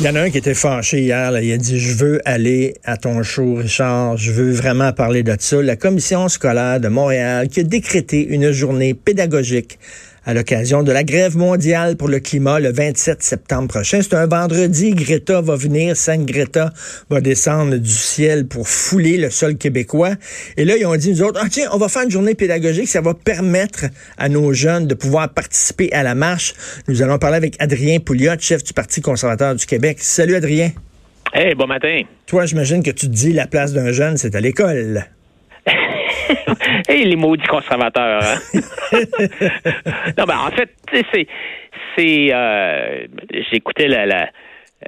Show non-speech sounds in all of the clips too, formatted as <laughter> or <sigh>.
Il y en a un qui était fâché hier. Il a dit Je veux aller à ton show, Richard. Je veux vraiment parler de ça. La commission scolaire de Montréal qui a décrété une journée pédagogique à l'occasion de la grève mondiale pour le climat le 27 septembre prochain. C'est un vendredi. Greta va venir. Sainte Greta va descendre du ciel pour fouler le sol québécois. Et là, ils ont dit, nous autres, ah, tiens, on va faire une journée pédagogique. Ça va permettre à nos jeunes de pouvoir participer à la marche. Nous allons parler avec Adrien Pouliot, chef du Parti conservateur du Québec. Salut, Adrien. Hey, bon matin. Toi, j'imagine que tu te dis la place d'un jeune, c'est à l'école. <laughs> hey, les maudits conservateurs. Hein? <laughs> non, ben, en fait, c'est. c'est euh, J'écoutais la. la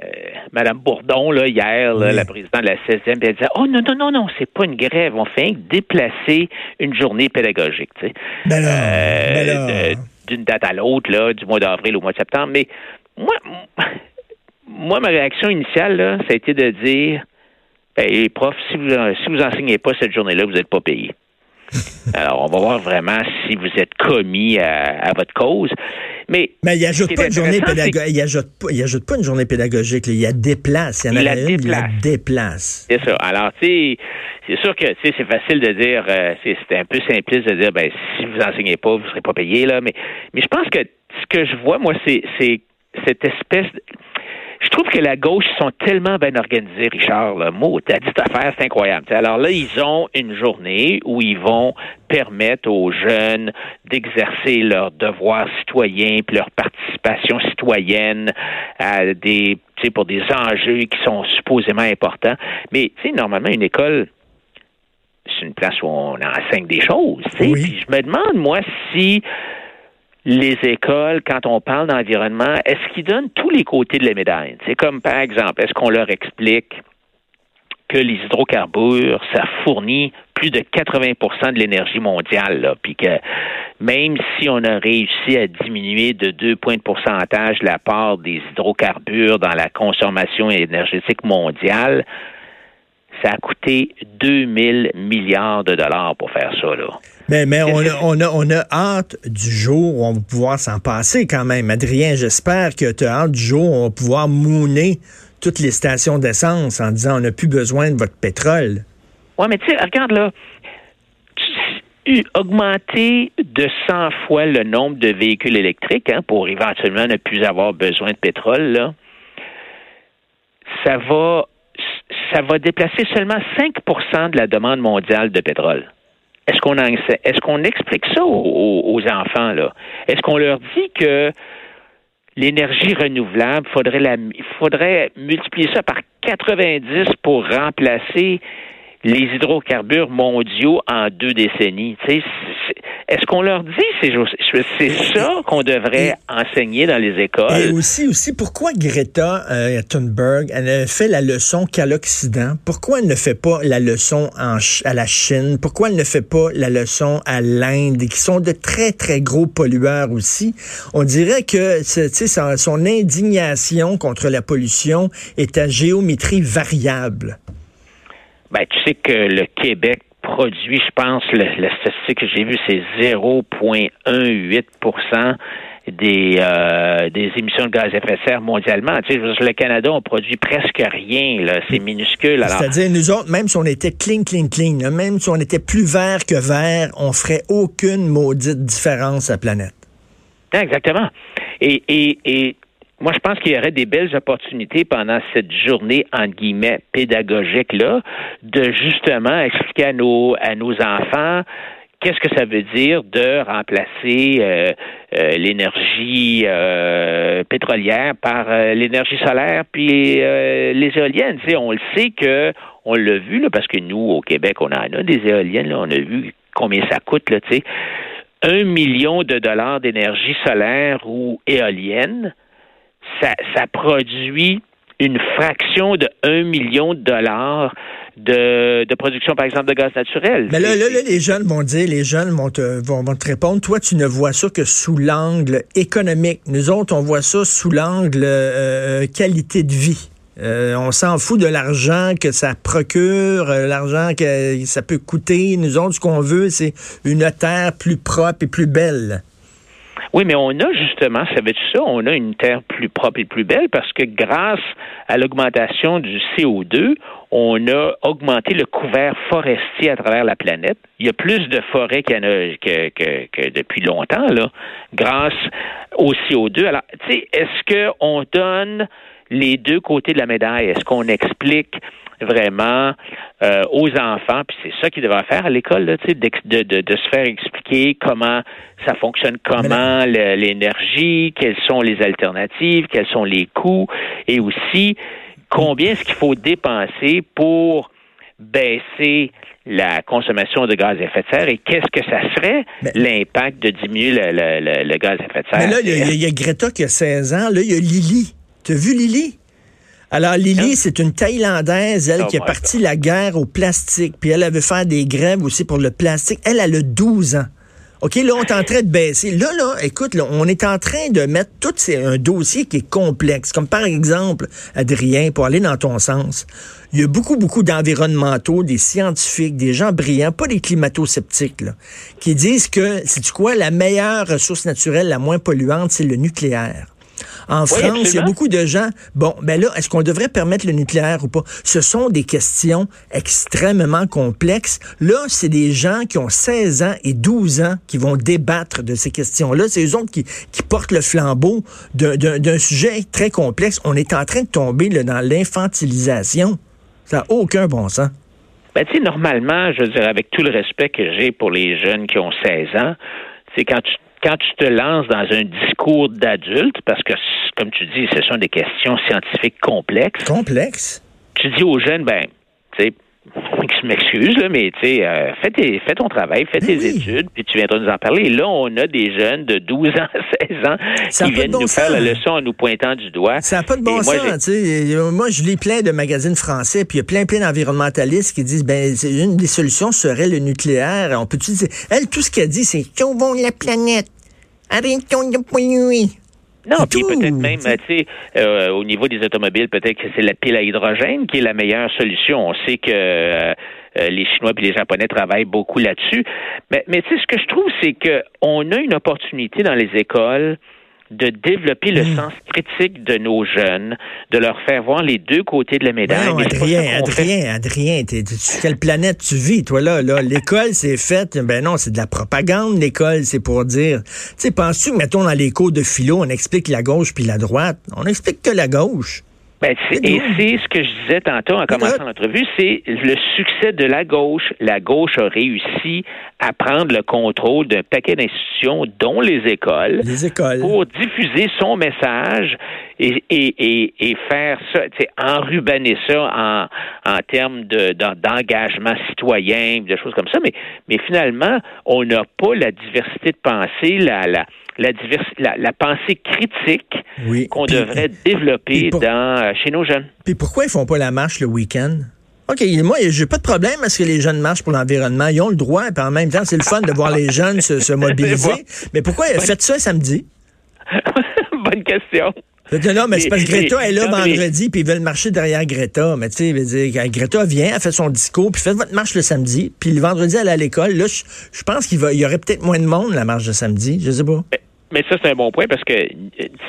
euh, Madame Bourdon, là, hier, la présidente de la 16e, elle disait Oh non, non, non, non, c'est pas une grève, on fait déplacer une journée pédagogique, tu sais. Ben euh, D'une date à l'autre, là, du mois d'avril au mois de septembre. Mais moi, moi, ma réaction initiale, là, ça a été de dire ben, les profs, si vous si vous enseignez pas cette journée-là, vous n'êtes pas payé. <laughs> Alors, on va voir vraiment si vous êtes commis à, votre cause. Mais, mais il ajoute pas une journée pédagogique. Il ajoute il ajoute pas une journée pédagogique. Il y a déplace. Il y en a une, déplace. il déplace. C'est ça. Alors, tu sais, c'est sûr que c'est facile de dire, euh, c'est un peu simpliste de dire, ben, si vous enseignez pas, vous serez pas payé, là. Mais, mais je pense que ce que je vois, moi, c'est cette espèce je trouve que la gauche sont tellement bien organisés, Richard. Là. Mot, t'as dit affaire, c'est incroyable. alors là, ils ont une journée où ils vont permettre aux jeunes d'exercer leurs devoirs citoyens puis leur participation citoyenne à des, pour des enjeux qui sont supposément importants. Mais, tu sais, normalement, une école, c'est une place où on enseigne des choses. Oui. Puis je me demande, moi, si les écoles, quand on parle d'environnement, est-ce qu'ils donnent tous les côtés de la médaille? C'est comme, par exemple, est-ce qu'on leur explique que les hydrocarbures, ça fournit plus de 80% de l'énergie mondiale, là, puis que même si on a réussi à diminuer de deux points de pourcentage la part des hydrocarbures dans la consommation énergétique mondiale, ça a coûté 2000 milliards de dollars pour faire ça. Là. Mais, mais on, a, on, a, on a hâte du jour où on va pouvoir s'en passer quand même. Adrien, j'espère que tu as hâte du jour où on va pouvoir mouner toutes les stations d'essence en disant on n'a plus besoin de votre pétrole. Oui, mais tu sais, regarde là, augmenter de 100 fois le nombre de véhicules électriques hein, pour éventuellement ne plus avoir besoin de pétrole, là, ça va ça va déplacer seulement 5% de la demande mondiale de pétrole. Est-ce qu'on explique ça aux, enfants là? Est-ce qu'on leur dit que l'énergie renouvelable, faudrait la, faudrait multiplier ça par 90 pour remplacer les hydrocarbures mondiaux en deux décennies. Est-ce qu'on leur dit c'est c'est ça qu'on devrait enseigner dans les écoles? Et aussi aussi pourquoi Greta euh, Thunberg elle ne fait la leçon qu'à l'Occident? Pourquoi elle ne fait pas la leçon en, à la Chine? Pourquoi elle ne fait pas la leçon à l'Inde qui sont de très très gros pollueurs aussi? On dirait que son indignation contre la pollution est à géométrie variable. Ben, tu sais que le Québec produit, je pense, la statistique que j'ai vue, c'est 0,18% des, euh, des émissions de gaz à effet de serre mondialement. Tu sais, le Canada, on produit presque rien. C'est minuscule. C'est-à-dire, nous autres, même si on était clean, clean, clean, même si on était plus vert que vert, on ferait aucune maudite différence à la planète. Exactement. Et, et, et moi, je pense qu'il y aurait des belles opportunités pendant cette journée, entre guillemets, pédagogique-là, de justement expliquer à nos, à nos enfants qu'est-ce que ça veut dire de remplacer euh, euh, l'énergie euh, pétrolière par l'énergie solaire puis les éoliennes. On le sait que on l'a vu là, parce que nous au Québec on en a des éoliennes. On a vu combien ça coûte là. Tu sais, un million de dollars d'énergie solaire ou éolienne ça, produit une fraction de 1 million de dollars de, production, par exemple, de gaz naturel. Mais là, là, les jeunes vont dire, les jeunes vont te, vont, te répondre, toi, tu ne vois ça que sous l'angle économique. Nous autres, on voit ça sous l'angle euh, qualité de vie. Euh, on s'en fout de l'argent que ça procure, euh, l'argent que ça peut coûter. Nous autres, ce qu'on veut, c'est une terre plus propre et plus belle. Oui, mais on a justement, ça veut dire ça, on a une terre plus propre et plus belle parce que grâce à l'augmentation du CO2, on a augmenté le couvert forestier à travers la planète. Il y a plus de forêts qu'il y en a que, que, que, depuis longtemps, là, grâce au CO2. Alors, tu sais, est-ce qu'on donne les deux côtés de la médaille? Est-ce qu'on explique vraiment euh, aux enfants, puis c'est ça qu'ils devraient faire à l'école, de, de, de, de, se faire expliquer comment ça fonctionne, comment l'énergie, quelles sont les alternatives, quels sont les coûts, et aussi combien est-ce qu'il faut dépenser pour baisser la consommation de gaz à effet de serre et qu'est-ce que ça serait l'impact de diminuer le, le, gaz à effet de serre. Mais là, il y, a Greta qui a 16 ans, là, il y a Lily. Tu as vu Lily? Alors, Lily, c'est une Thaïlandaise, elle, oh qui est partie la guerre au plastique. Puis elle, avait fait des grèves aussi pour le plastique. Elle, elle a 12 ans. OK, là, on est en train de baisser. Là, là, écoute, là, on est en train de mettre tout un dossier qui est complexe. Comme par exemple, Adrien, pour aller dans ton sens, il y a beaucoup, beaucoup d'environnementaux, des scientifiques, des gens brillants, pas des climato-sceptiques, là, qui disent que, c'est quoi, la meilleure ressource naturelle, la moins polluante, c'est le nucléaire. En France, il y a beaucoup de gens. Bon, ben là, est-ce qu'on devrait permettre le nucléaire ou pas? Ce sont des questions extrêmement complexes. Là, c'est des gens qui ont 16 ans et 12 ans qui vont débattre de ces questions-là. C'est eux autres qui, portent le flambeau d'un sujet très complexe. On est en train de tomber dans l'infantilisation. Ça n'a aucun bon sens. Ben, tu sais, normalement, je veux dire, avec tout le respect que j'ai pour les jeunes qui ont 16 ans, c'est quand tu quand tu te lances dans un discours d'adulte, parce que, comme tu dis, ce sont des questions scientifiques complexes. Complexes? Tu dis aux jeunes, ben, tu sais, je m'excuse, là, mais tu sais, euh, fais, ton travail, fais tes études, puis tu viendras nous en parler. Et là, on a des jeunes de 12 ans, <laughs> 16 ans qui viennent nous faire la leçon en nous pointant du doigt. Ça n'a pas de bon sens, tu sais. Moi, je lis plein de magazines français, puis il y a plein, plein d'environnementalistes qui disent, ben, une des solutions serait le nucléaire. On peut dire, elle, tout ce qu'elle dit, c'est sauvons la planète. Arrêtons de polluer. Non, puis peut-être même, tu sais, euh, au niveau des automobiles, peut-être que c'est la pile à hydrogène qui est la meilleure solution. On sait que euh, euh, les Chinois et les Japonais travaillent beaucoup là-dessus. Mais, mais tu sais, ce que je trouve, c'est qu'on a une opportunité dans les écoles de développer le hmm. sens critique de nos jeunes, de leur faire voir les deux côtés de la médaille. Non, Adrien, Adrien, Adrien, quelle planète tu vis, toi, là? là? L'école, c'est fait, ben non, c'est de la propagande, l'école, c'est pour dire... Tu sais, penses-tu mettons, dans les cours de philo, on explique la gauche puis la droite? On explique que la gauche. Ben, et c'est ce que je disais tantôt en commençant l'entrevue, c'est le succès de la gauche. La gauche a réussi à prendre le contrôle d'un paquet d'institutions, dont les écoles, les écoles, pour diffuser son message et, et, et, faire ça, enrubaner ça en, en termes d'engagement citoyen, des choses comme ça. Mais, mais finalement, on n'a pas la diversité de pensée, la, la la, la, la pensée critique qu'on devrait développer dans, euh, chez nos jeunes. Puis pourquoi ils font pas la marche le week-end? OK, moi, j'ai pas de problème parce que les jeunes marchent pour l'environnement. Ils ont le droit, et en même temps, c'est le fun de voir les jeunes se, <laughs> mobiliser. Mais pourquoi faites ça samedi? <laughs> Bonne question. Non, mais c'est parce que Greta est là vendredi, puis ils veulent marcher derrière Greta. Mais tu sais, Greta vient, elle fait son discours, puis faites votre marche le samedi, puis le vendredi, elle est à l'école. Là, je, pense qu'il y aurait peut-être moins de monde, la marche de samedi. Je sais pas. Mais ça, c'est un bon point parce que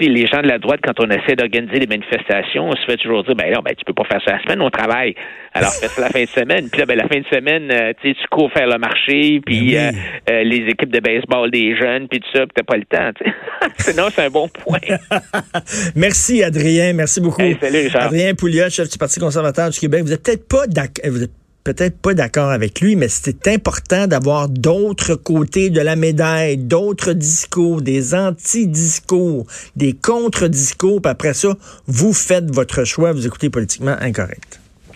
les gens de la droite, quand on essaie d'organiser des manifestations, on se fait toujours dire ben non, ben tu peux pas faire ça la semaine, on travaille. Alors fais ça la fin de semaine. Puis là, ben la fin de semaine, euh, tu cours faire le marché, puis ben euh, euh, les équipes de baseball des jeunes, puis tout ça, puis t'as pas le temps. <laughs> Sinon, c'est un bon point. <laughs> merci Adrien, merci beaucoup. salut Richard. Adrien Pouliot, chef du Parti conservateur du Québec. Vous êtes peut-être pas d'accord peut-être pas d'accord avec lui, mais c'est important d'avoir d'autres côtés de la médaille, d'autres discours, des anti-discours, des contre-discours. Après ça, vous faites votre choix, vous écoutez politiquement incorrect.